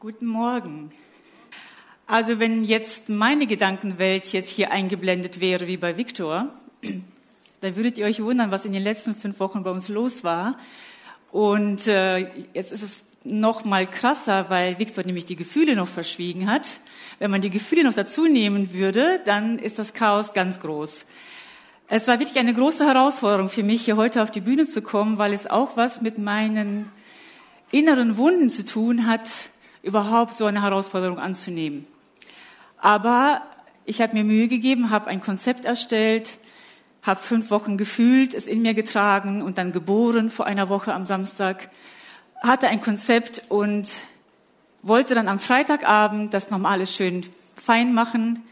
Guten Morgen. Also wenn jetzt meine Gedankenwelt jetzt hier eingeblendet wäre wie bei Viktor, dann würdet ihr euch wundern, was in den letzten fünf Wochen bei uns los war. Und äh, jetzt ist es noch mal krasser, weil Viktor nämlich die Gefühle noch verschwiegen hat. Wenn man die Gefühle noch dazu nehmen würde, dann ist das Chaos ganz groß. Es war wirklich eine große Herausforderung für mich, hier heute auf die Bühne zu kommen, weil es auch was mit meinen inneren Wunden zu tun hat, überhaupt so eine Herausforderung anzunehmen. Aber ich habe mir Mühe gegeben, habe ein Konzept erstellt, habe fünf Wochen gefühlt, es in mir getragen und dann geboren vor einer Woche am Samstag, hatte ein Konzept und wollte dann am Freitagabend das normale schön fein machen.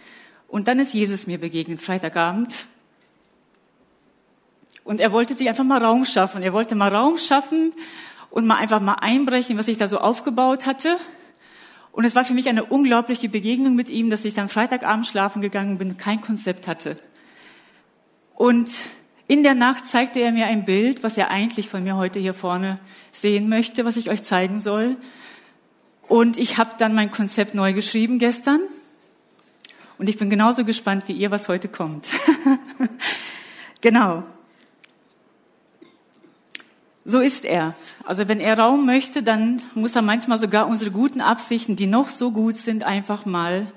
Und dann ist Jesus mir begegnet, Freitagabend. Und er wollte sich einfach mal Raum schaffen. Er wollte mal Raum schaffen und mal einfach mal einbrechen, was ich da so aufgebaut hatte. Und es war für mich eine unglaubliche Begegnung mit ihm, dass ich dann Freitagabend schlafen gegangen bin, kein Konzept hatte. Und in der Nacht zeigte er mir ein Bild, was er eigentlich von mir heute hier vorne sehen möchte, was ich euch zeigen soll. Und ich habe dann mein Konzept neu geschrieben gestern. Und ich bin genauso gespannt wie ihr, was heute kommt. genau. So ist er. Also wenn er Raum möchte, dann muss er manchmal sogar unsere guten Absichten, die noch so gut sind, einfach mal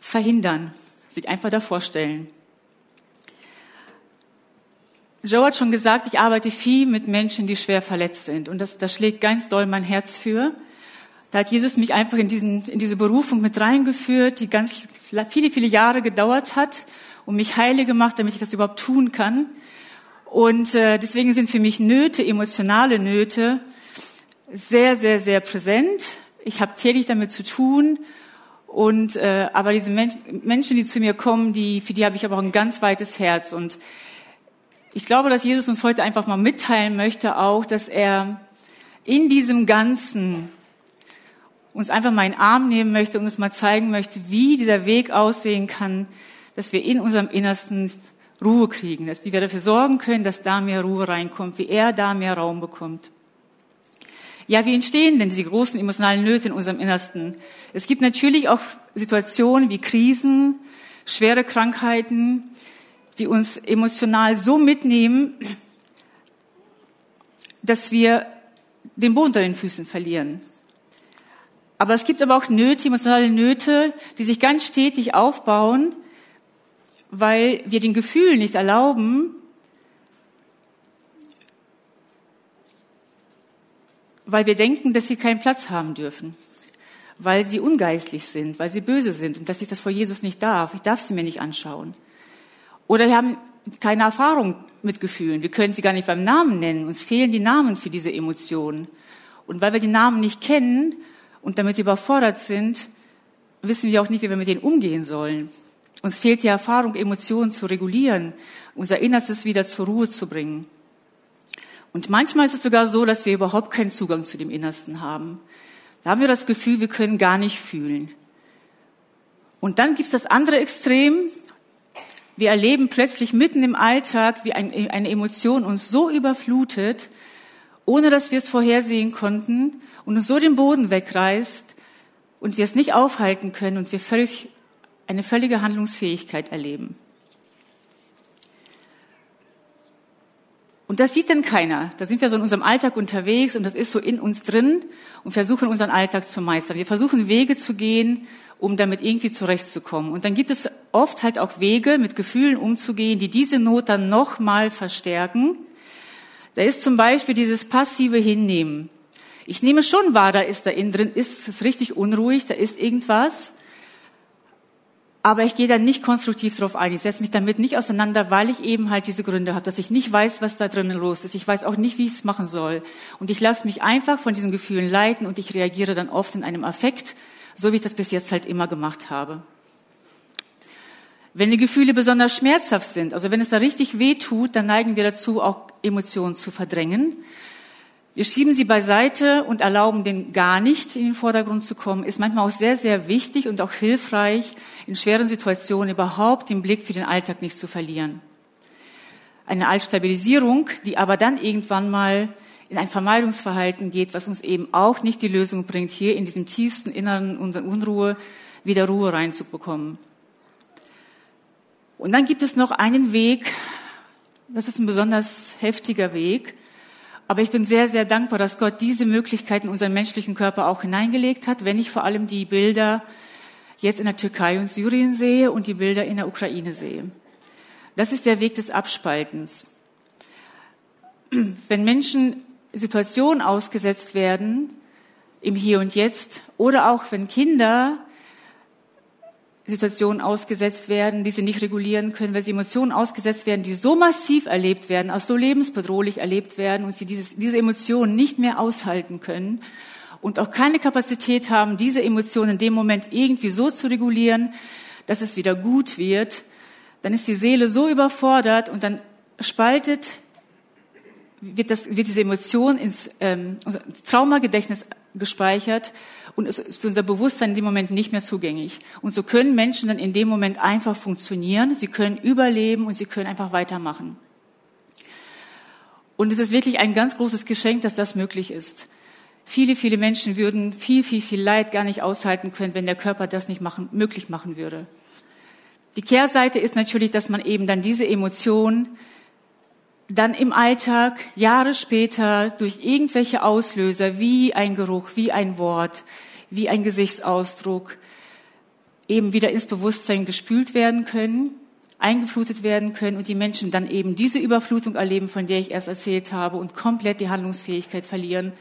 verhindern, sich einfach davor stellen. Joe hat schon gesagt, ich arbeite viel mit Menschen, die schwer verletzt sind. Und das, das schlägt ganz doll mein Herz für. Da hat Jesus mich einfach in, diesen, in diese Berufung mit reingeführt, die ganz viele, viele Jahre gedauert hat und mich heile gemacht, damit ich das überhaupt tun kann. Und äh, deswegen sind für mich Nöte, emotionale Nöte, sehr, sehr, sehr präsent. Ich habe täglich damit zu tun. Und äh, aber diese Mensch, Menschen, die zu mir kommen, die für die habe ich aber auch ein ganz weites Herz. Und ich glaube, dass Jesus uns heute einfach mal mitteilen möchte, auch, dass er in diesem Ganzen uns einfach mal in den Arm nehmen möchte und uns mal zeigen möchte, wie dieser Weg aussehen kann, dass wir in unserem Innersten Ruhe kriegen, dass wir dafür sorgen können, dass da mehr Ruhe reinkommt, wie er da mehr Raum bekommt. Ja, wie entstehen denn diese großen emotionalen Nöte in unserem Innersten? Es gibt natürlich auch Situationen wie Krisen, schwere Krankheiten, die uns emotional so mitnehmen, dass wir den Boden unter den Füßen verlieren. Aber es gibt aber auch Nöte, emotionale Nöte, die sich ganz stetig aufbauen weil wir den Gefühlen nicht erlauben, weil wir denken, dass sie keinen Platz haben dürfen, weil sie ungeistlich sind, weil sie böse sind und dass ich das vor Jesus nicht darf. Ich darf sie mir nicht anschauen. Oder wir haben keine Erfahrung mit Gefühlen. Wir können sie gar nicht beim Namen nennen. Uns fehlen die Namen für diese Emotionen. Und weil wir die Namen nicht kennen und damit überfordert sind, wissen wir auch nicht, wie wir mit denen umgehen sollen. Uns fehlt die Erfahrung, Emotionen zu regulieren, unser Innerstes wieder zur Ruhe zu bringen. Und manchmal ist es sogar so, dass wir überhaupt keinen Zugang zu dem Innersten haben. Da haben wir das Gefühl, wir können gar nicht fühlen. Und dann gibt es das andere Extrem. Wir erleben plötzlich mitten im Alltag, wie eine Emotion uns so überflutet, ohne dass wir es vorhersehen konnten und uns so den Boden wegreißt und wir es nicht aufhalten können und wir völlig eine völlige Handlungsfähigkeit erleben. Und das sieht denn keiner. Da sind wir so in unserem Alltag unterwegs und das ist so in uns drin und versuchen unseren Alltag zu meistern. Wir versuchen Wege zu gehen, um damit irgendwie zurechtzukommen. Und dann gibt es oft halt auch Wege, mit Gefühlen umzugehen, die diese Not dann nochmal verstärken. Da ist zum Beispiel dieses passive Hinnehmen. Ich nehme schon wahr, da ist da innen drin, ist es richtig unruhig, da ist irgendwas aber ich gehe dann nicht konstruktiv darauf ein. Ich setze mich damit nicht auseinander, weil ich eben halt diese Gründe habe, dass ich nicht weiß, was da drinnen los ist. Ich weiß auch nicht, wie ich es machen soll. Und ich lasse mich einfach von diesen Gefühlen leiten und ich reagiere dann oft in einem Affekt, so wie ich das bis jetzt halt immer gemacht habe. Wenn die Gefühle besonders schmerzhaft sind, also wenn es da richtig weh tut, dann neigen wir dazu, auch Emotionen zu verdrängen. Wir schieben sie beiseite und erlauben den gar nicht in den Vordergrund zu kommen, ist manchmal auch sehr, sehr wichtig und auch hilfreich, in schweren Situationen überhaupt den Blick für den Alltag nicht zu verlieren. Eine Altstabilisierung, die aber dann irgendwann mal in ein Vermeidungsverhalten geht, was uns eben auch nicht die Lösung bringt, hier in diesem tiefsten Inneren unserer Unruhe wieder Ruhe reinzubekommen. Und dann gibt es noch einen Weg, das ist ein besonders heftiger Weg, aber ich bin sehr, sehr dankbar, dass Gott diese Möglichkeit in unseren menschlichen Körper auch hineingelegt hat, wenn ich vor allem die Bilder jetzt in der Türkei und Syrien sehe und die Bilder in der Ukraine sehe. Das ist der Weg des Abspaltens. Wenn Menschen Situationen ausgesetzt werden, im Hier und Jetzt, oder auch wenn Kinder Situationen ausgesetzt werden, die sie nicht regulieren können, weil sie Emotionen ausgesetzt werden, die so massiv erlebt werden, als so lebensbedrohlich erlebt werden und sie dieses, diese Emotionen nicht mehr aushalten können und auch keine Kapazität haben, diese Emotionen in dem Moment irgendwie so zu regulieren, dass es wieder gut wird, dann ist die Seele so überfordert und dann spaltet, wird, das, wird diese Emotion ins ähm, Traumagedächtnis gespeichert und es ist für unser Bewusstsein in dem Moment nicht mehr zugänglich. Und so können Menschen dann in dem Moment einfach funktionieren, sie können überleben und sie können einfach weitermachen. Und es ist wirklich ein ganz großes Geschenk, dass das möglich ist. Viele, viele Menschen würden viel, viel, viel Leid gar nicht aushalten können, wenn der Körper das nicht machen, möglich machen würde. Die Kehrseite ist natürlich, dass man eben dann diese Emotion dann im Alltag Jahre später durch irgendwelche Auslöser wie ein Geruch, wie ein Wort, wie ein Gesichtsausdruck eben wieder ins Bewusstsein gespült werden können, eingeflutet werden können und die Menschen dann eben diese Überflutung erleben, von der ich erst erzählt habe und komplett die Handlungsfähigkeit verlieren,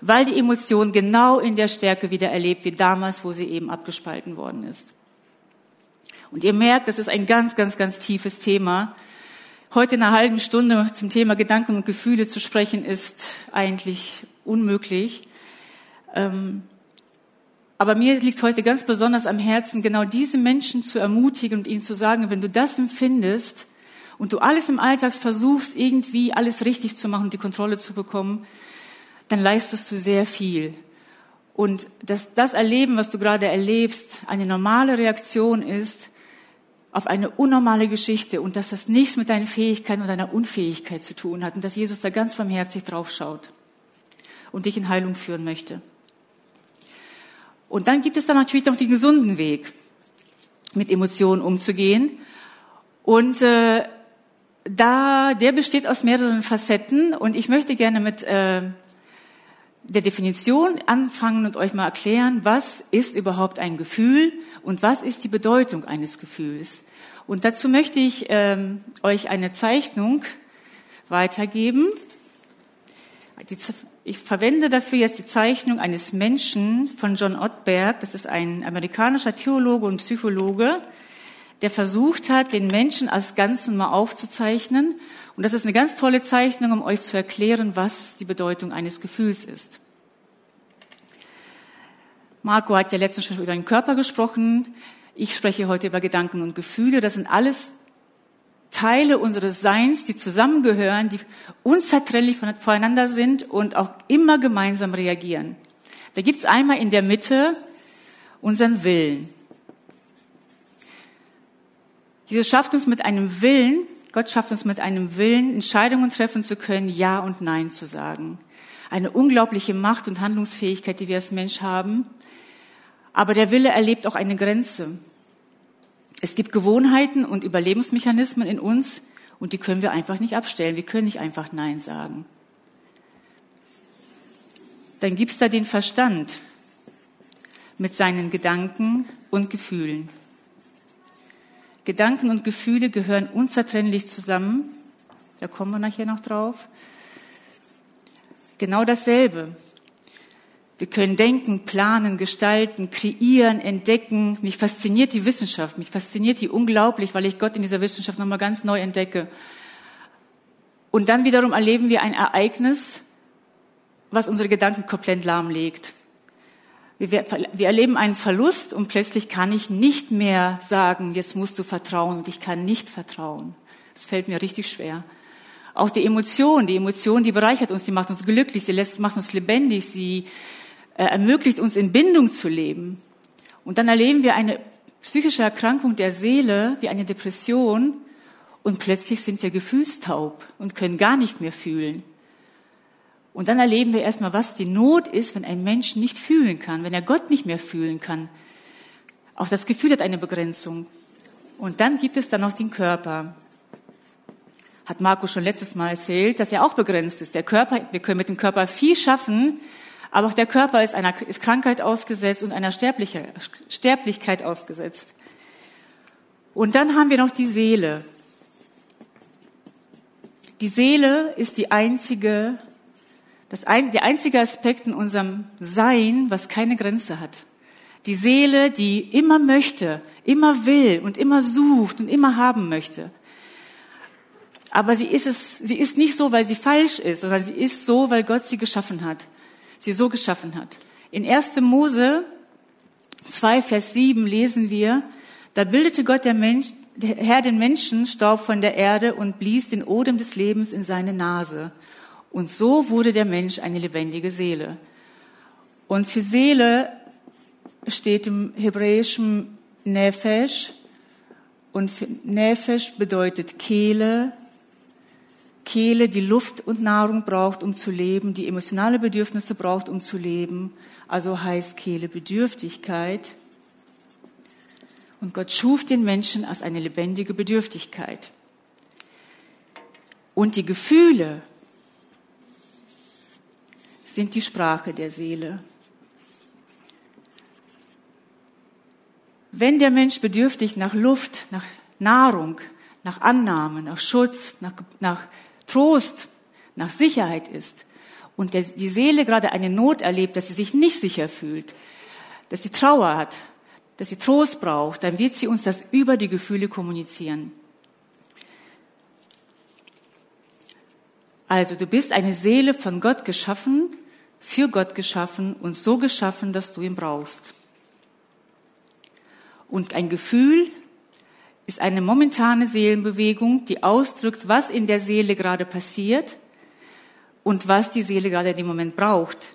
weil die Emotion genau in der Stärke wieder erlebt wie damals, wo sie eben abgespalten worden ist. Und ihr merkt, das ist ein ganz, ganz, ganz tiefes Thema Heute in einer halben Stunde zum Thema Gedanken und Gefühle zu sprechen, ist eigentlich unmöglich. Ähm, aber mir liegt heute ganz besonders am Herzen, genau diese Menschen zu ermutigen und ihnen zu sagen, wenn du das empfindest und du alles im Alltag versuchst, irgendwie alles richtig zu machen und die Kontrolle zu bekommen, dann leistest du sehr viel. Und dass das Erleben, was du gerade erlebst, eine normale Reaktion ist, auf eine unnormale Geschichte und dass das nichts mit deinen Fähigkeiten und deiner Unfähigkeit zu tun hat und dass Jesus da ganz barmherzig drauf schaut und dich in Heilung führen möchte. Und dann gibt es dann natürlich noch den gesunden Weg, mit Emotionen umzugehen. Und äh, da, der besteht aus mehreren Facetten und ich möchte gerne mit äh, der Definition anfangen und euch mal erklären, was ist überhaupt ein Gefühl und was ist die Bedeutung eines Gefühls. Und dazu möchte ich ähm, euch eine Zeichnung weitergeben. Ich verwende dafür jetzt die Zeichnung eines Menschen von John Ottberg. Das ist ein amerikanischer Theologe und Psychologe, der versucht hat, den Menschen als Ganzen mal aufzuzeichnen. Und das ist eine ganz tolle Zeichnung, um euch zu erklären, was die Bedeutung eines Gefühls ist. Marco hat ja letztens schon über den Körper gesprochen. Ich spreche heute über Gedanken und Gefühle. Das sind alles Teile unseres Seins, die zusammengehören, die unzertrennlich voneinander sind und auch immer gemeinsam reagieren. Da gibt's einmal in der Mitte unseren Willen. Jesus schafft uns mit einem Willen, Gott schafft uns mit einem Willen, Entscheidungen treffen zu können, Ja und Nein zu sagen. Eine unglaubliche Macht und Handlungsfähigkeit, die wir als Mensch haben. Aber der Wille erlebt auch eine Grenze. Es gibt Gewohnheiten und Überlebensmechanismen in uns und die können wir einfach nicht abstellen. Wir können nicht einfach Nein sagen. Dann gibt es da den Verstand mit seinen Gedanken und Gefühlen. Gedanken und Gefühle gehören unzertrennlich zusammen. Da kommen wir nachher noch drauf. Genau dasselbe. Wir können denken, planen, gestalten, kreieren, entdecken. Mich fasziniert die Wissenschaft. Mich fasziniert die unglaublich, weil ich Gott in dieser Wissenschaft nochmal ganz neu entdecke. Und dann wiederum erleben wir ein Ereignis, was unsere Gedanken komplett lahmlegt. Wir, wir erleben einen Verlust und plötzlich kann ich nicht mehr sagen, jetzt musst du vertrauen und ich kann nicht vertrauen. Es fällt mir richtig schwer. Auch die Emotion, die Emotion, die bereichert uns, die macht uns glücklich, sie lässt, macht uns lebendig, sie äh, ermöglicht uns in Bindung zu leben. Und dann erleben wir eine psychische Erkrankung der Seele wie eine Depression und plötzlich sind wir gefühlstaub und können gar nicht mehr fühlen. Und dann erleben wir erstmal, was die Not ist, wenn ein Mensch nicht fühlen kann, wenn er Gott nicht mehr fühlen kann. Auch das Gefühl hat eine Begrenzung. Und dann gibt es dann noch den Körper. Hat Marco schon letztes Mal erzählt, dass er auch begrenzt ist. Der Körper, wir können mit dem Körper viel schaffen, aber auch der Körper ist einer ist Krankheit ausgesetzt und einer Sterblichkeit ausgesetzt. Und dann haben wir noch die Seele. Die Seele ist die einzige, das ein, der einzige Aspekt in unserem Sein, was keine Grenze hat. Die Seele, die immer möchte, immer will und immer sucht und immer haben möchte. Aber sie ist es, sie ist nicht so, weil sie falsch ist, sondern sie ist so, weil Gott sie geschaffen hat. Sie so geschaffen hat. In 1. Mose 2, Vers 7 lesen wir, da bildete Gott der, Mensch, der Herr den Menschen Staub von der Erde und blies den Odem des Lebens in seine Nase. Und so wurde der Mensch eine lebendige Seele. Und für Seele steht im hebräischen Nefesh. Und Nefesh bedeutet Kehle, Kehle, die Luft und Nahrung braucht, um zu leben, die emotionale Bedürfnisse braucht, um zu leben. Also heißt Kehle Bedürftigkeit. Und Gott schuf den Menschen als eine lebendige Bedürftigkeit. Und die Gefühle sind die Sprache der Seele. Wenn der Mensch bedürftig nach Luft, nach Nahrung, nach Annahme, nach Schutz, nach, nach Trost, nach Sicherheit ist und der, die Seele gerade eine Not erlebt, dass sie sich nicht sicher fühlt, dass sie Trauer hat, dass sie Trost braucht, dann wird sie uns das über die Gefühle kommunizieren. Also du bist eine Seele von Gott geschaffen, für Gott geschaffen und so geschaffen, dass du ihn brauchst. Und ein Gefühl ist eine momentane Seelenbewegung, die ausdrückt, was in der Seele gerade passiert und was die Seele gerade in dem Moment braucht.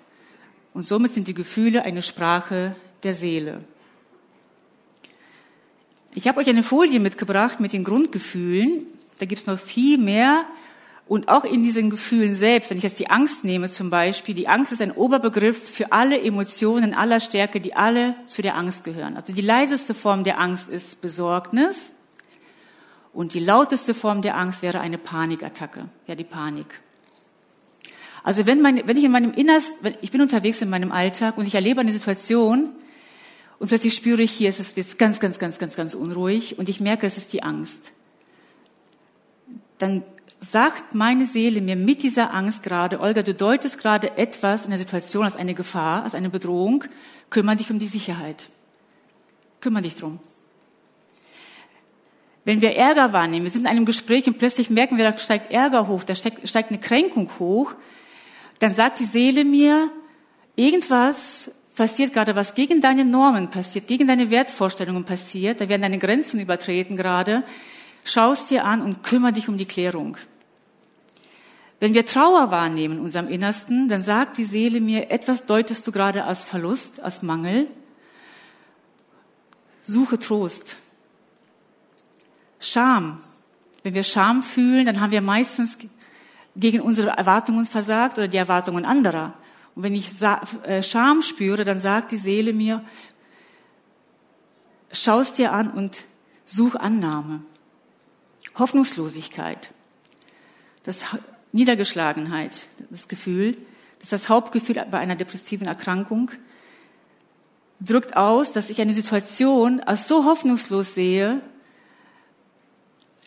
Und somit sind die Gefühle eine Sprache der Seele. Ich habe euch eine Folie mitgebracht mit den Grundgefühlen. Da gibt es noch viel mehr. Und auch in diesen Gefühlen selbst, wenn ich jetzt die Angst nehme zum Beispiel, die Angst ist ein Oberbegriff für alle Emotionen aller Stärke, die alle zu der Angst gehören. Also die leiseste Form der Angst ist Besorgnis und die lauteste Form der Angst wäre eine Panikattacke, ja die Panik. Also wenn, mein, wenn ich in meinem Innersten, ich bin unterwegs in meinem Alltag und ich erlebe eine Situation, und plötzlich spüre ich hier, es ist jetzt ganz, ganz, ganz, ganz, ganz unruhig und ich merke, es ist die Angst. Dann sagt meine Seele mir mit dieser Angst gerade, Olga, du deutest gerade etwas in der Situation als eine Gefahr, als eine Bedrohung, kümmere dich um die Sicherheit. Kümmere dich drum. Wenn wir Ärger wahrnehmen, wir sind in einem Gespräch und plötzlich merken wir, da steigt Ärger hoch, da steigt, eine Kränkung hoch, dann sagt die Seele mir, irgendwas passiert gerade was gegen deine Normen passiert, gegen deine Wertvorstellungen passiert, da werden deine Grenzen übertreten gerade, schaust dir an und kümmere dich um die Klärung. Wenn wir Trauer wahrnehmen in unserem Innersten, dann sagt die Seele mir, etwas deutest du gerade als Verlust, als Mangel. Suche Trost. Scham. Wenn wir Scham fühlen, dann haben wir meistens gegen unsere Erwartungen versagt oder die Erwartungen anderer. Und wenn ich äh, Scham spüre, dann sagt die Seele mir, schau es dir an und such Annahme. Hoffnungslosigkeit, das Niedergeschlagenheit, das Gefühl, das ist das Hauptgefühl bei einer depressiven Erkrankung, drückt aus, dass ich eine Situation als so hoffnungslos sehe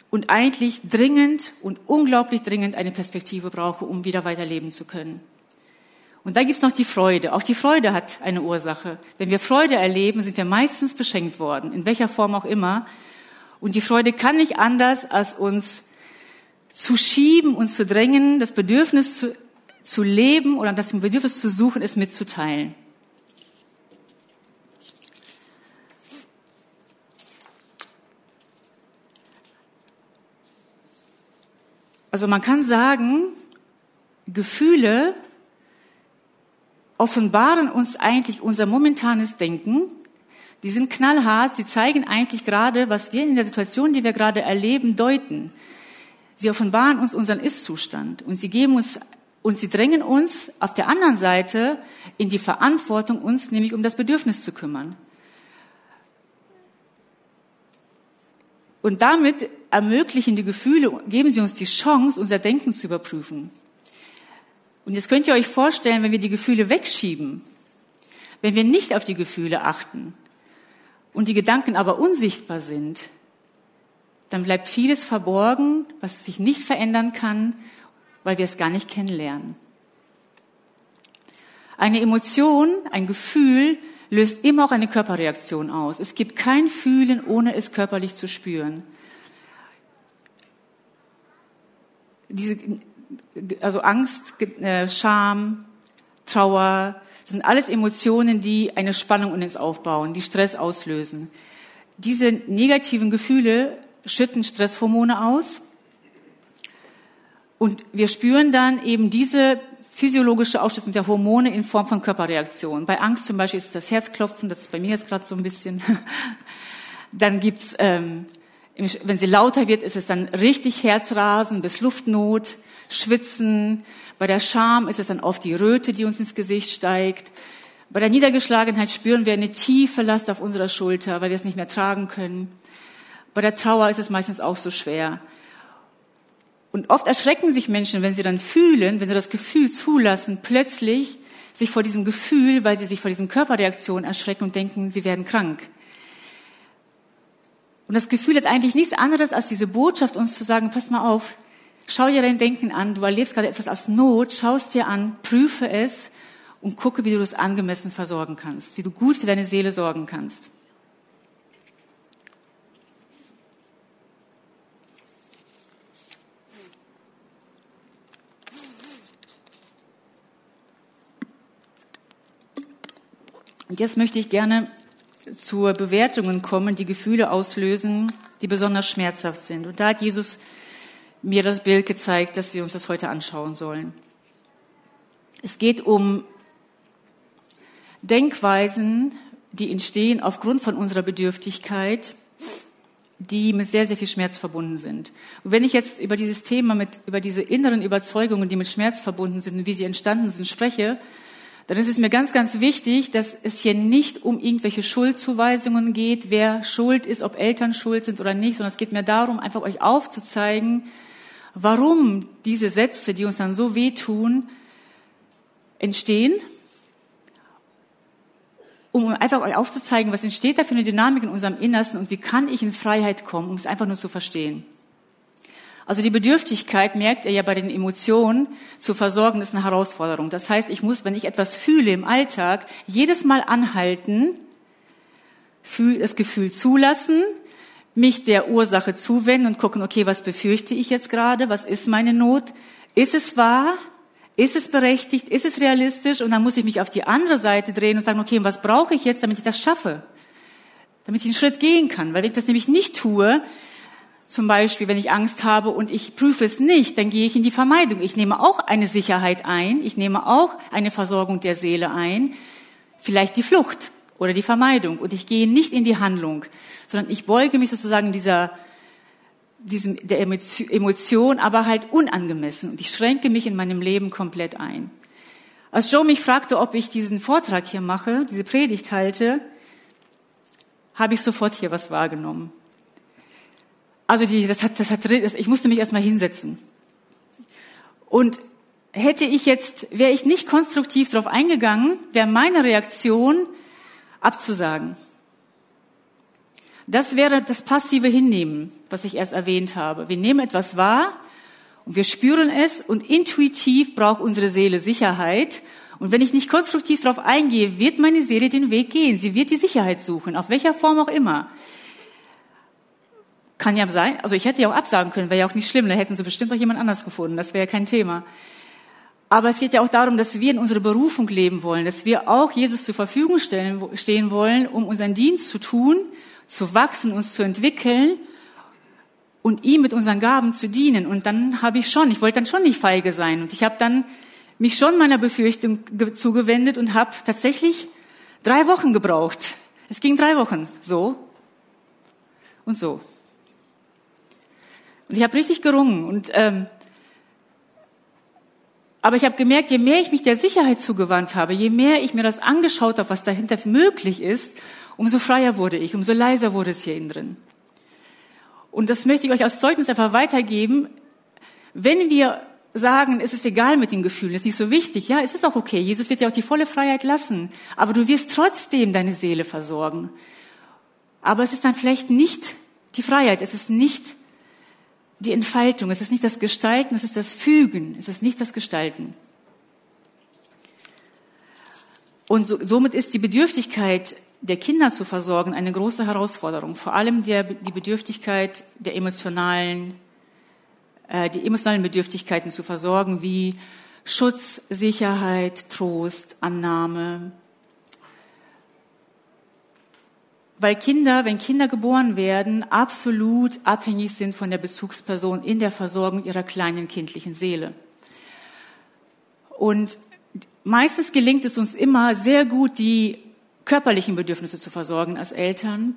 und eigentlich dringend und unglaublich dringend eine Perspektive brauche, um wieder weiterleben zu können. Und da gibt's noch die Freude. Auch die Freude hat eine Ursache. Wenn wir Freude erleben, sind wir meistens beschenkt worden, in welcher Form auch immer. Und die Freude kann nicht anders, als uns zu schieben und zu drängen, das Bedürfnis zu, zu leben oder das Bedürfnis zu suchen, es mitzuteilen. Also man kann sagen, Gefühle offenbaren uns eigentlich unser momentanes Denken. Die sind knallhart, sie zeigen eigentlich gerade, was wir in der Situation, die wir gerade erleben, deuten. Sie offenbaren uns unseren Ist-Zustand und sie geben uns Und sie drängen uns auf der anderen Seite in die Verantwortung, uns nämlich um das Bedürfnis zu kümmern. Und damit ermöglichen die Gefühle, geben sie uns die Chance, unser Denken zu überprüfen. Und jetzt könnt ihr euch vorstellen, wenn wir die Gefühle wegschieben, wenn wir nicht auf die Gefühle achten und die Gedanken aber unsichtbar sind, dann bleibt vieles verborgen, was sich nicht verändern kann, weil wir es gar nicht kennenlernen. Eine Emotion, ein Gefühl löst immer auch eine Körperreaktion aus. Es gibt kein Fühlen, ohne es körperlich zu spüren. Diese, also Angst, äh, Scham, Trauer, sind alles Emotionen, die eine Spannung in uns aufbauen, die Stress auslösen. Diese negativen Gefühle schütten Stresshormone aus. Und wir spüren dann eben diese physiologische Ausschüttung der Hormone in Form von Körperreaktionen. Bei Angst zum Beispiel ist das Herzklopfen, das ist bei mir jetzt gerade so ein bisschen. dann gibt's, ähm, wenn sie lauter wird, ist es dann richtig Herzrasen bis Luftnot, Schwitzen. Bei der Scham ist es dann oft die Röte, die uns ins Gesicht steigt. Bei der Niedergeschlagenheit spüren wir eine tiefe Last auf unserer Schulter, weil wir es nicht mehr tragen können. Bei der Trauer ist es meistens auch so schwer. Und oft erschrecken sich Menschen, wenn sie dann fühlen, wenn sie das Gefühl zulassen, plötzlich sich vor diesem Gefühl, weil sie sich vor diesem Körperreaktion erschrecken und denken, sie werden krank. Und das Gefühl hat eigentlich nichts anderes als diese Botschaft, uns zu sagen, pass mal auf, schau dir dein Denken an, du erlebst gerade etwas aus Not, schaust dir an, prüfe es und gucke, wie du es angemessen versorgen kannst, wie du gut für deine Seele sorgen kannst. Jetzt möchte ich gerne zur Bewertungen kommen, die Gefühle auslösen, die besonders schmerzhaft sind. Und da hat Jesus mir das Bild gezeigt, dass wir uns das heute anschauen sollen. Es geht um Denkweisen, die entstehen aufgrund von unserer Bedürftigkeit, die mit sehr, sehr viel Schmerz verbunden sind. Und wenn ich jetzt über dieses Thema, mit, über diese inneren Überzeugungen, die mit Schmerz verbunden sind und wie sie entstanden sind, spreche, dann ist es mir ganz, ganz wichtig, dass es hier nicht um irgendwelche Schuldzuweisungen geht, wer schuld ist, ob Eltern schuld sind oder nicht, sondern es geht mir darum, einfach euch aufzuzeigen, warum diese Sätze, die uns dann so wehtun, entstehen, um einfach euch aufzuzeigen, was entsteht da für eine Dynamik in unserem Innersten und wie kann ich in Freiheit kommen, um es einfach nur zu verstehen. Also die Bedürftigkeit, merkt ihr ja bei den Emotionen, zu versorgen, ist eine Herausforderung. Das heißt, ich muss, wenn ich etwas fühle im Alltag, jedes Mal anhalten, das Gefühl zulassen, mich der Ursache zuwenden und gucken, okay, was befürchte ich jetzt gerade? Was ist meine Not? Ist es wahr? Ist es berechtigt? Ist es realistisch? Und dann muss ich mich auf die andere Seite drehen und sagen, okay, was brauche ich jetzt, damit ich das schaffe? Damit ich einen Schritt gehen kann. Weil wenn ich das nämlich nicht tue, zum Beispiel, wenn ich Angst habe und ich prüfe es nicht, dann gehe ich in die Vermeidung. Ich nehme auch eine Sicherheit ein, ich nehme auch eine Versorgung der Seele ein, vielleicht die Flucht oder die Vermeidung. Und ich gehe nicht in die Handlung, sondern ich beuge mich sozusagen dieser, diesem, der Emotion, aber halt unangemessen. Und ich schränke mich in meinem Leben komplett ein. Als Joe mich fragte, ob ich diesen Vortrag hier mache, diese Predigt halte, habe ich sofort hier was wahrgenommen. Also die, das hat, das hat, ich musste mich erstmal hinsetzen. Und hätte ich jetzt, wäre ich nicht konstruktiv darauf eingegangen, wäre meine Reaktion abzusagen. Das wäre das passive Hinnehmen, was ich erst erwähnt habe. Wir nehmen etwas wahr und wir spüren es und intuitiv braucht unsere Seele Sicherheit. Und wenn ich nicht konstruktiv darauf eingehe, wird meine Seele den Weg gehen. Sie wird die Sicherheit suchen, auf welcher Form auch immer. Kann ja sein, also ich hätte ja auch absagen können, wäre ja auch nicht schlimm, da hätten sie bestimmt auch jemand anders gefunden, das wäre ja kein Thema. Aber es geht ja auch darum, dass wir in unserer Berufung leben wollen, dass wir auch Jesus zur Verfügung stellen, stehen wollen, um unseren Dienst zu tun, zu wachsen, uns zu entwickeln und ihm mit unseren Gaben zu dienen. Und dann habe ich schon, ich wollte dann schon nicht feige sein. Und ich habe dann mich schon meiner Befürchtung zugewendet und habe tatsächlich drei Wochen gebraucht. Es ging drei Wochen, so und so. Und ich habe richtig gerungen. Und ähm, Aber ich habe gemerkt, je mehr ich mich der Sicherheit zugewandt habe, je mehr ich mir das angeschaut habe, was dahinter möglich ist, umso freier wurde ich, umso leiser wurde es hier innen drin. Und das möchte ich euch als Zeugnis einfach weitergeben. Wenn wir sagen, es ist egal mit den Gefühlen, es ist nicht so wichtig, ja, es ist auch okay. Jesus wird dir auch die volle Freiheit lassen. Aber du wirst trotzdem deine Seele versorgen. Aber es ist dann vielleicht nicht die Freiheit, es ist nicht die Entfaltung, es ist nicht das Gestalten, es ist das Fügen, es ist nicht das Gestalten. Und so, somit ist die Bedürftigkeit der Kinder zu versorgen eine große Herausforderung, vor allem der, die Bedürftigkeit der emotionalen, äh, die emotionalen Bedürftigkeiten zu versorgen, wie Schutz, Sicherheit, Trost, Annahme, weil Kinder, wenn Kinder geboren werden, absolut abhängig sind von der Bezugsperson in der Versorgung ihrer kleinen kindlichen Seele. Und meistens gelingt es uns immer sehr gut, die körperlichen Bedürfnisse zu versorgen als Eltern.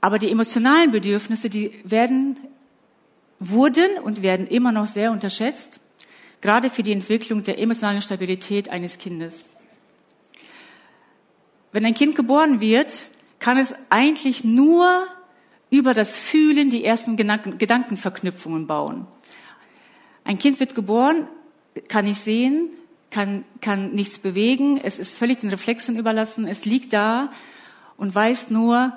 Aber die emotionalen Bedürfnisse, die werden, wurden und werden immer noch sehr unterschätzt, gerade für die Entwicklung der emotionalen Stabilität eines Kindes. Wenn ein Kind geboren wird, kann es eigentlich nur über das Fühlen die ersten Gedankenverknüpfungen bauen. Ein Kind wird geboren, kann nicht sehen, kann, kann nichts bewegen, es ist völlig den Reflexen überlassen, es liegt da und weiß nur,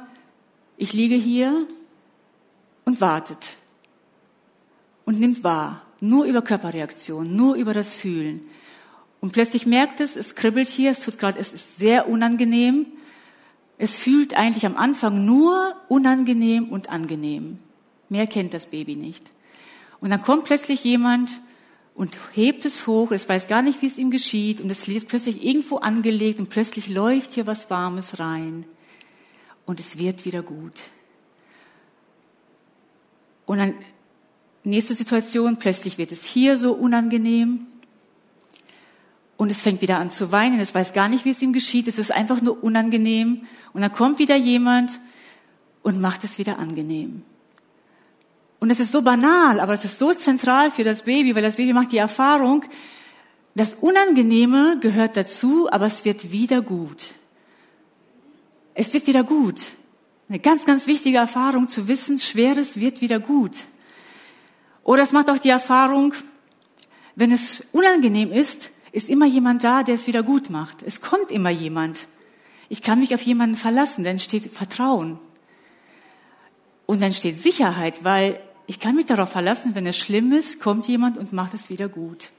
ich liege hier und wartet und nimmt wahr, nur über Körperreaktionen, nur über das Fühlen. Und plötzlich merkt es, es kribbelt hier, es tut gerade, es ist sehr unangenehm es fühlt eigentlich am Anfang nur unangenehm und angenehm. Mehr kennt das Baby nicht. Und dann kommt plötzlich jemand und hebt es hoch, es weiß gar nicht, wie es ihm geschieht, und es wird plötzlich irgendwo angelegt und plötzlich läuft hier was Warmes rein. Und es wird wieder gut. Und dann nächste Situation, plötzlich wird es hier so unangenehm und es fängt wieder an zu weinen, es weiß gar nicht, wie es ihm geschieht, es ist einfach nur unangenehm. Und dann kommt wieder jemand und macht es wieder angenehm. Und es ist so banal, aber es ist so zentral für das Baby, weil das Baby macht die Erfahrung, das Unangenehme gehört dazu, aber es wird wieder gut. Es wird wieder gut. Eine ganz, ganz wichtige Erfahrung zu wissen, Schweres wird wieder gut. Oder es macht auch die Erfahrung, wenn es unangenehm ist, ist immer jemand da, der es wieder gut macht. Es kommt immer jemand. Ich kann mich auf jemanden verlassen, dann steht Vertrauen. Und dann steht Sicherheit, weil ich kann mich darauf verlassen, wenn es schlimm ist, kommt jemand und macht es wieder gut.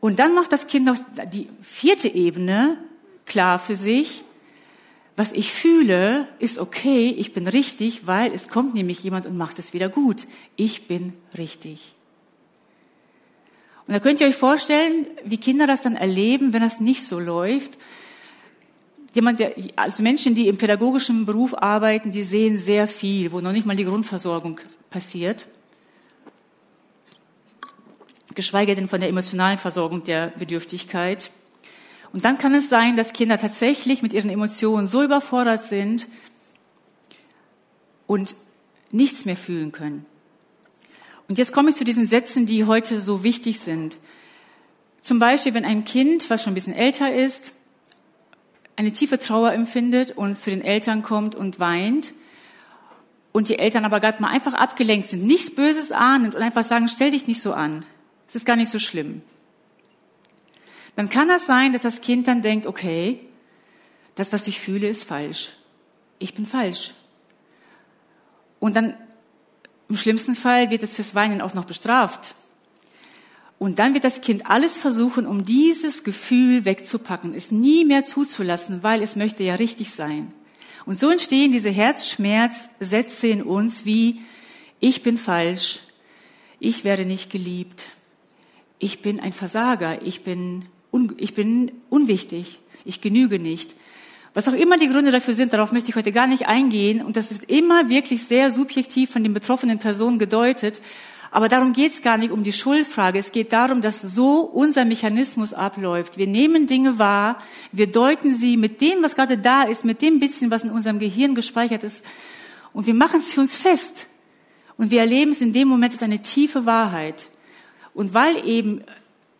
Und dann macht das Kind noch die vierte Ebene klar für sich. Was ich fühle, ist okay, ich bin richtig, weil es kommt nämlich jemand und macht es wieder gut. Ich bin richtig. Und da könnt ihr euch vorstellen, wie Kinder das dann erleben, wenn das nicht so läuft. Jemand, der, also Menschen, die im pädagogischen Beruf arbeiten, die sehen sehr viel, wo noch nicht mal die Grundversorgung passiert. Geschweige denn von der emotionalen Versorgung der Bedürftigkeit. Und dann kann es sein, dass Kinder tatsächlich mit ihren Emotionen so überfordert sind und nichts mehr fühlen können. Und jetzt komme ich zu diesen Sätzen, die heute so wichtig sind. Zum Beispiel, wenn ein Kind, was schon ein bisschen älter ist, eine tiefe Trauer empfindet und zu den Eltern kommt und weint und die Eltern aber gerade mal einfach abgelenkt sind, nichts Böses ahnend und einfach sagen, stell dich nicht so an, es ist gar nicht so schlimm. Dann kann das sein, dass das Kind dann denkt, okay, das, was ich fühle, ist falsch. Ich bin falsch. Und dann im schlimmsten Fall wird es fürs Weinen auch noch bestraft. Und dann wird das Kind alles versuchen, um dieses Gefühl wegzupacken, es nie mehr zuzulassen, weil es möchte ja richtig sein. Und so entstehen diese Herzschmerzsätze in uns wie, ich bin falsch, ich werde nicht geliebt, ich bin ein Versager, ich bin, ich bin unwichtig, ich genüge nicht. Was auch immer die Gründe dafür sind, darauf möchte ich heute gar nicht eingehen. Und das wird immer wirklich sehr subjektiv von den betroffenen Personen gedeutet. Aber darum geht es gar nicht um die Schuldfrage. Es geht darum, dass so unser Mechanismus abläuft. Wir nehmen Dinge wahr, wir deuten sie mit dem, was gerade da ist, mit dem bisschen, was in unserem Gehirn gespeichert ist. Und wir machen es für uns fest. Und wir erleben es in dem Moment als eine tiefe Wahrheit. Und weil eben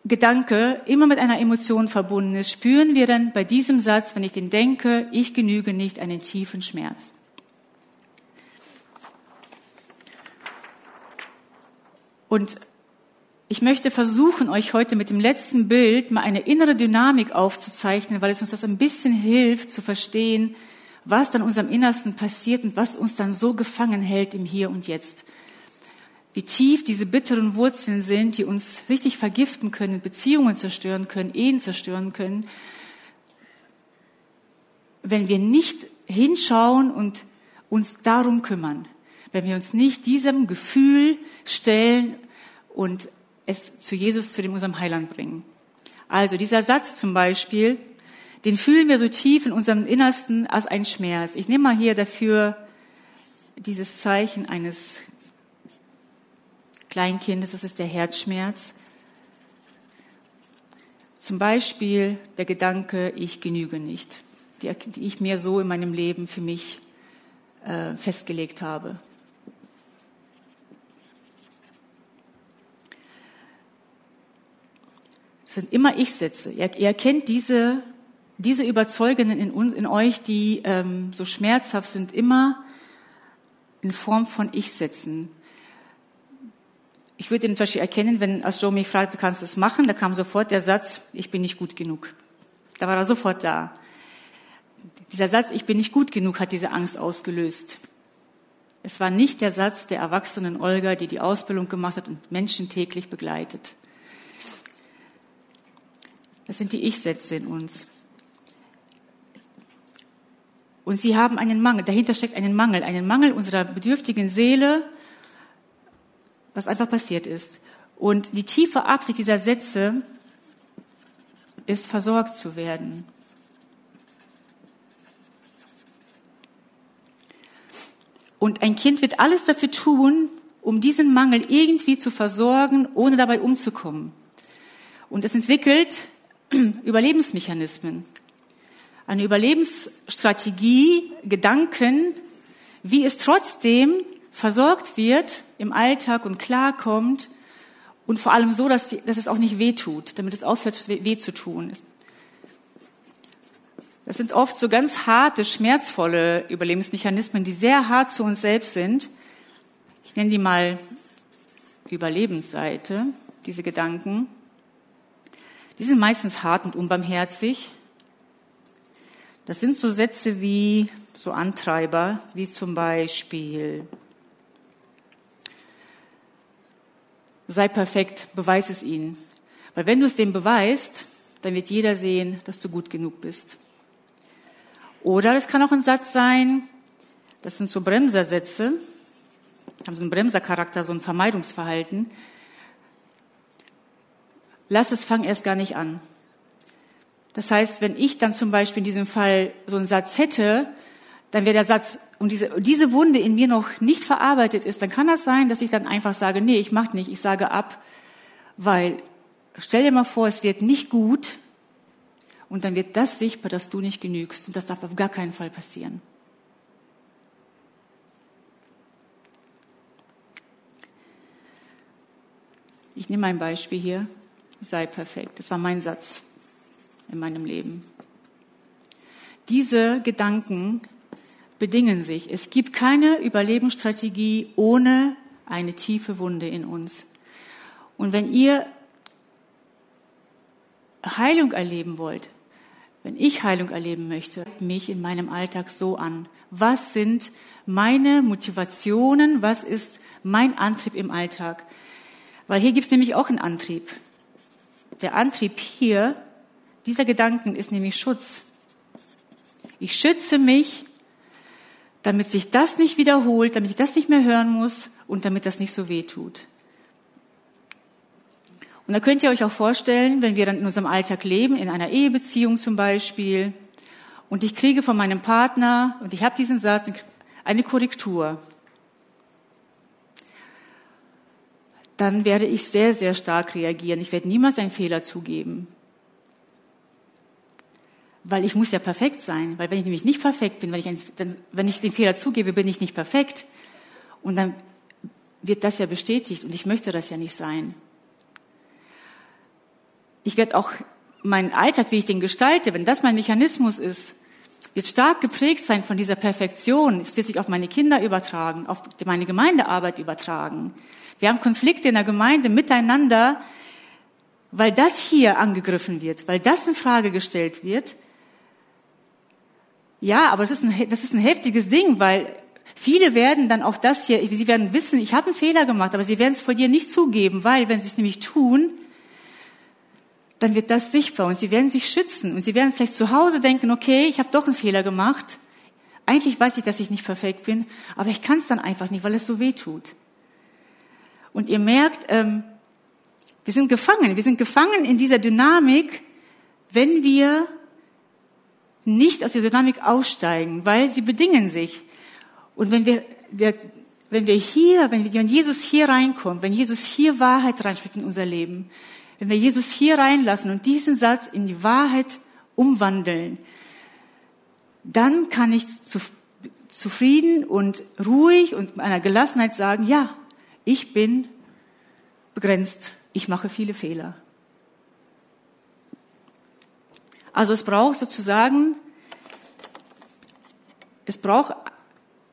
Gedanke immer mit einer Emotion verbunden ist, spüren wir dann bei diesem Satz, wenn ich den denke, ich genüge nicht, einen tiefen Schmerz. Und ich möchte versuchen, euch heute mit dem letzten Bild mal eine innere Dynamik aufzuzeichnen, weil es uns das ein bisschen hilft zu verstehen, was dann unserem Innersten passiert und was uns dann so gefangen hält im Hier und Jetzt wie tief diese bitteren Wurzeln sind, die uns richtig vergiften können, Beziehungen zerstören können, Ehen zerstören können, wenn wir nicht hinschauen und uns darum kümmern, wenn wir uns nicht diesem Gefühl stellen und es zu Jesus, zu dem unserem Heiland bringen. Also dieser Satz zum Beispiel, den fühlen wir so tief in unserem Innersten als ein Schmerz. Ich nehme mal hier dafür dieses Zeichen eines Kleinkindes, das ist der Herzschmerz. Zum Beispiel der Gedanke, ich genüge nicht, die, die ich mir so in meinem Leben für mich äh, festgelegt habe. Das sind immer Ich-Sätze. Ihr, ihr erkennt diese, diese Überzeugungen in, in euch, die ähm, so schmerzhaft sind, immer in Form von Ich-Sätzen. Ich würde ihn zum Beispiel erkennen, wenn Astro mich fragte, kannst du es machen? Da kam sofort der Satz, ich bin nicht gut genug. Da war er sofort da. Dieser Satz, ich bin nicht gut genug, hat diese Angst ausgelöst. Es war nicht der Satz der erwachsenen Olga, die die Ausbildung gemacht hat und Menschen täglich begleitet. Das sind die Ich-Sätze in uns. Und sie haben einen Mangel. Dahinter steckt einen Mangel, einen Mangel unserer bedürftigen Seele, was einfach passiert ist. Und die tiefe Absicht dieser Sätze ist, versorgt zu werden. Und ein Kind wird alles dafür tun, um diesen Mangel irgendwie zu versorgen, ohne dabei umzukommen. Und es entwickelt Überlebensmechanismen. Eine Überlebensstrategie, Gedanken, wie es trotzdem versorgt wird im Alltag und klarkommt und vor allem so, dass, die, dass es auch nicht weh tut, damit es aufhört, weh zu tun. Das sind oft so ganz harte, schmerzvolle Überlebensmechanismen, die sehr hart zu uns selbst sind. Ich nenne die mal Überlebensseite, diese Gedanken. Die sind meistens hart und unbarmherzig. Das sind so Sätze wie, so Antreiber, wie zum Beispiel, sei perfekt, beweis es ihnen. Weil wenn du es dem beweist, dann wird jeder sehen, dass du gut genug bist. Oder es kann auch ein Satz sein, das sind so Bremsersätze, haben so einen Bremsercharakter, so ein Vermeidungsverhalten. Lass es, fang erst gar nicht an. Das heißt, wenn ich dann zum Beispiel in diesem Fall so einen Satz hätte, dann wäre der Satz, und diese, diese Wunde in mir noch nicht verarbeitet ist, dann kann das sein, dass ich dann einfach sage, nee, ich mach nicht, ich sage ab, weil stell dir mal vor, es wird nicht gut und dann wird das sichtbar, dass du nicht genügst und das darf auf gar keinen Fall passieren. Ich nehme ein Beispiel hier. Sei perfekt. Das war mein Satz in meinem Leben. Diese Gedanken bedingen sich. Es gibt keine Überlebensstrategie ohne eine tiefe Wunde in uns. Und wenn ihr Heilung erleben wollt, wenn ich Heilung erleben möchte, mich in meinem Alltag so an. Was sind meine Motivationen? Was ist mein Antrieb im Alltag? Weil hier gibt es nämlich auch einen Antrieb. Der Antrieb hier, dieser Gedanken ist nämlich Schutz. Ich schütze mich damit sich das nicht wiederholt, damit ich das nicht mehr hören muss und damit das nicht so weh tut. Und da könnt ihr euch auch vorstellen, wenn wir dann in unserem Alltag leben, in einer Ehebeziehung zum Beispiel, und ich kriege von meinem Partner, und ich habe diesen Satz, eine Korrektur, dann werde ich sehr, sehr stark reagieren. Ich werde niemals einen Fehler zugeben weil ich muss ja perfekt sein. Weil wenn ich nämlich nicht perfekt bin, wenn ich, ein, dann, wenn ich den Fehler zugebe, bin ich nicht perfekt. Und dann wird das ja bestätigt und ich möchte das ja nicht sein. ich werde auch meinen Alltag, wie ich den gestalte, wenn das mein Mechanismus ist, wird stark geprägt sein von dieser Perfektion. Es wird sich auf meine Kinder übertragen, auf meine Gemeindearbeit übertragen. Wir haben Konflikte in der Gemeinde miteinander, weil das hier angegriffen wird, weil das in Frage gestellt wird. Ja, aber das ist ein, das ist ein heftiges Ding, weil viele werden dann auch das hier, sie werden wissen, ich habe einen Fehler gemacht, aber sie werden es vor dir nicht zugeben, weil wenn sie es nämlich tun, dann wird das sichtbar und sie werden sich schützen und sie werden vielleicht zu Hause denken, okay, ich habe doch einen Fehler gemacht. Eigentlich weiß ich, dass ich nicht perfekt bin, aber ich kann es dann einfach nicht, weil es so weh tut. Und ihr merkt, ähm, wir sind gefangen. Wir sind gefangen in dieser Dynamik, wenn wir nicht aus der Dynamik aussteigen, weil sie bedingen sich. Und wenn wir, der, wenn wir hier, wenn, wir, wenn Jesus hier reinkommt, wenn Jesus hier Wahrheit reinspricht in unser Leben, wenn wir Jesus hier reinlassen und diesen Satz in die Wahrheit umwandeln, dann kann ich zufrieden und ruhig und mit einer Gelassenheit sagen, ja, ich bin begrenzt, ich mache viele Fehler. Also es braucht sozusagen, es braucht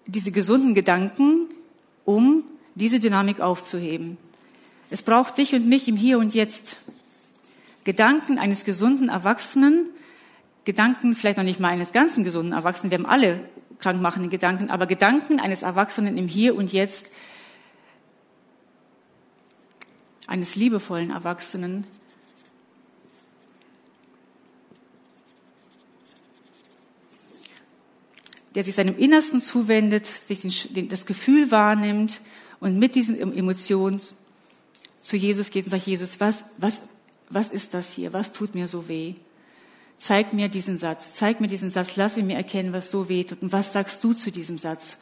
diese gesunden Gedanken, um diese Dynamik aufzuheben. Es braucht dich und mich im Hier und Jetzt. Gedanken eines gesunden Erwachsenen, Gedanken vielleicht noch nicht mal eines ganzen gesunden Erwachsenen, wir haben alle krankmachende Gedanken, aber Gedanken eines Erwachsenen im Hier und Jetzt, eines liebevollen Erwachsenen, der sich seinem Innersten zuwendet, sich den, das Gefühl wahrnimmt und mit diesen Emotionen zu Jesus geht und sagt, Jesus, was, was, was ist das hier? Was tut mir so weh? Zeig mir diesen Satz, zeig mir diesen Satz, lass ihn mir erkennen, was so weh tut. Und was sagst du zu diesem Satz?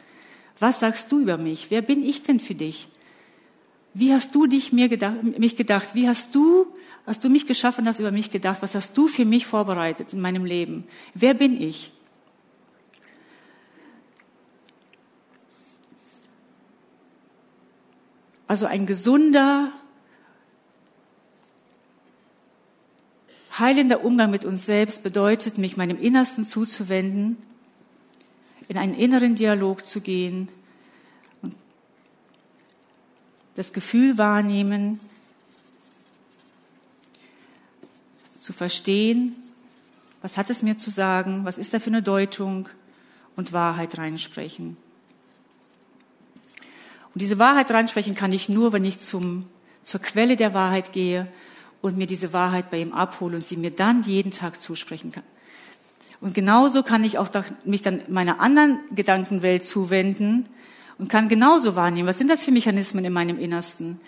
Was sagst du über mich? Wer bin ich denn für dich? Wie hast du dich mir gedacht, mich gedacht? Wie hast du, hast du mich geschaffen hast, über mich gedacht? Was hast du für mich vorbereitet in meinem Leben? Wer bin ich? Also ein gesunder, Heilender Umgang mit uns selbst bedeutet, mich meinem Innersten zuzuwenden, in einen inneren Dialog zu gehen, das Gefühl wahrnehmen, zu verstehen, was hat es mir zu sagen, was ist da für eine Deutung und Wahrheit reinsprechen. Und diese Wahrheit reinsprechen kann ich nur, wenn ich zum, zur Quelle der Wahrheit gehe und mir diese Wahrheit bei ihm abhole und sie mir dann jeden Tag zusprechen kann. Und genauso kann ich auch mich dann meiner anderen Gedankenwelt zuwenden und kann genauso wahrnehmen, was sind das für Mechanismen in meinem Innersten.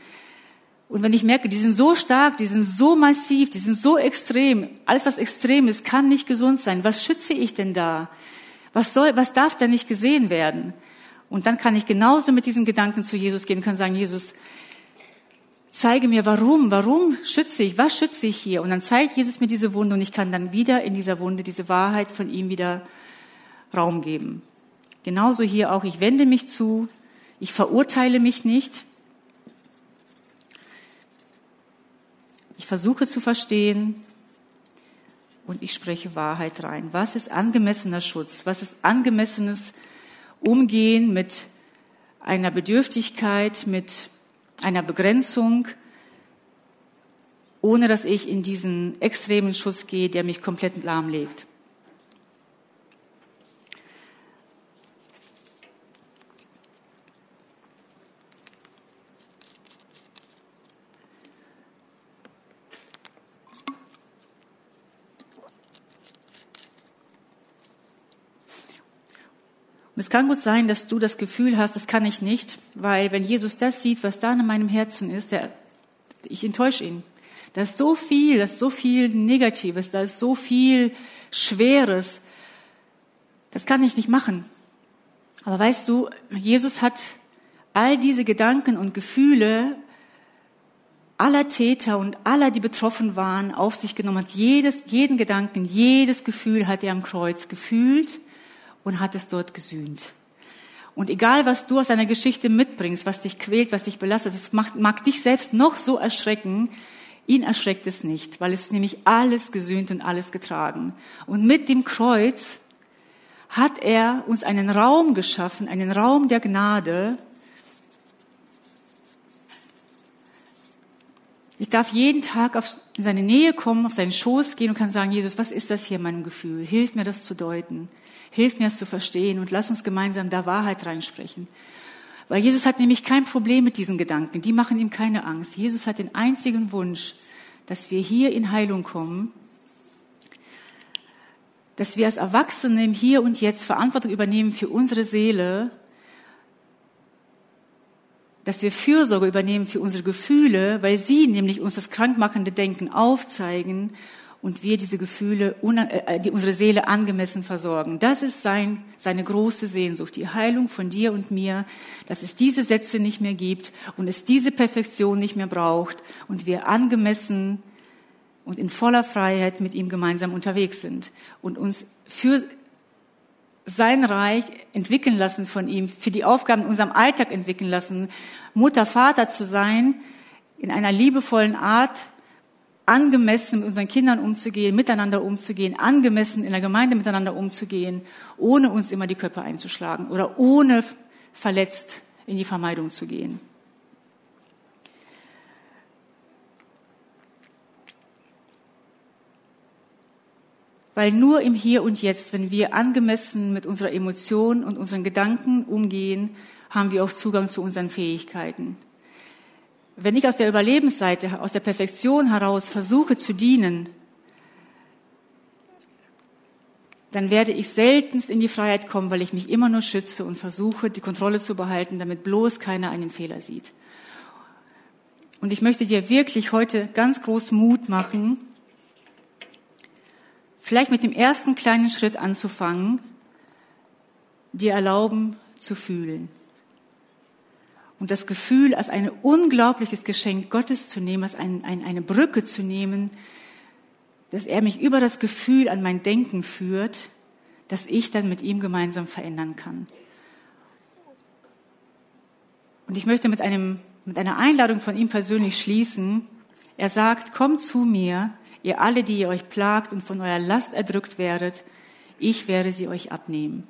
Und wenn ich merke, die sind so stark, die sind so massiv, die sind so extrem, alles was extrem ist, kann nicht gesund sein. Was schütze ich denn da? Was soll, was darf da nicht gesehen werden? Und dann kann ich genauso mit diesem Gedanken zu Jesus gehen kann sagen, Jesus, zeige mir, warum, warum schütze ich, was schütze ich hier? Und dann zeigt Jesus mir diese Wunde und ich kann dann wieder in dieser Wunde diese Wahrheit von ihm wieder Raum geben. Genauso hier auch, ich wende mich zu, ich verurteile mich nicht. Ich versuche zu verstehen und ich spreche Wahrheit rein. Was ist angemessener Schutz? Was ist angemessenes Umgehen mit einer Bedürftigkeit, mit einer Begrenzung, ohne dass ich in diesen extremen Schuss gehe, der mich komplett lahmlegt. Es kann gut sein, dass du das Gefühl hast, das kann ich nicht, weil wenn Jesus das sieht, was da in meinem Herzen ist, der, ich enttäusche ihn. Da ist so viel, da ist so viel Negatives, da ist so viel Schweres. Das kann ich nicht machen. Aber weißt du, Jesus hat all diese Gedanken und Gefühle aller Täter und aller, die betroffen waren, auf sich genommen, hat jedes, jeden Gedanken, jedes Gefühl hat er am Kreuz gefühlt und hat es dort gesühnt. Und egal, was du aus deiner Geschichte mitbringst, was dich quält, was dich belastet, das mag, mag dich selbst noch so erschrecken. Ihn erschreckt es nicht, weil es nämlich alles gesühnt und alles getragen. Und mit dem Kreuz hat er uns einen Raum geschaffen, einen Raum der Gnade. Ich darf jeden Tag auf, in seine Nähe kommen, auf seinen Schoß gehen und kann sagen, Jesus, was ist das hier in meinem Gefühl? Hilf mir das zu deuten. Hilf mir es zu verstehen und lass uns gemeinsam da Wahrheit reinsprechen. Weil Jesus hat nämlich kein Problem mit diesen Gedanken. Die machen ihm keine Angst. Jesus hat den einzigen Wunsch, dass wir hier in Heilung kommen, dass wir als Erwachsene im Hier und Jetzt Verantwortung übernehmen für unsere Seele, dass wir Fürsorge übernehmen für unsere Gefühle, weil sie nämlich uns das krankmachende Denken aufzeigen und wir diese Gefühle, äh, die unsere Seele angemessen versorgen. Das ist sein, seine große Sehnsucht, die Heilung von dir und mir, dass es diese Sätze nicht mehr gibt und es diese Perfektion nicht mehr braucht und wir angemessen und in voller Freiheit mit ihm gemeinsam unterwegs sind und uns für sein Reich entwickeln lassen von ihm, für die Aufgaben in unserem Alltag entwickeln lassen, Mutter, Vater zu sein, in einer liebevollen Art, angemessen mit unseren Kindern umzugehen, miteinander umzugehen, angemessen in der Gemeinde miteinander umzugehen, ohne uns immer die Köpfe einzuschlagen oder ohne verletzt in die Vermeidung zu gehen. Weil nur im Hier und Jetzt, wenn wir angemessen mit unserer Emotion und unseren Gedanken umgehen, haben wir auch Zugang zu unseren Fähigkeiten. Wenn ich aus der Überlebensseite, aus der Perfektion heraus versuche zu dienen, dann werde ich seltenst in die Freiheit kommen, weil ich mich immer nur schütze und versuche, die Kontrolle zu behalten, damit bloß keiner einen Fehler sieht. Und ich möchte dir wirklich heute ganz groß Mut machen, vielleicht mit dem ersten kleinen Schritt anzufangen, dir erlauben zu fühlen und das Gefühl als ein unglaubliches Geschenk Gottes zu nehmen, als ein, ein, eine Brücke zu nehmen, dass er mich über das Gefühl an mein Denken führt, dass ich dann mit ihm gemeinsam verändern kann. Und ich möchte mit, einem, mit einer Einladung von ihm persönlich schließen. Er sagt, kommt zu mir, ihr alle, die ihr euch plagt und von eurer Last erdrückt werdet, ich werde sie euch abnehmen.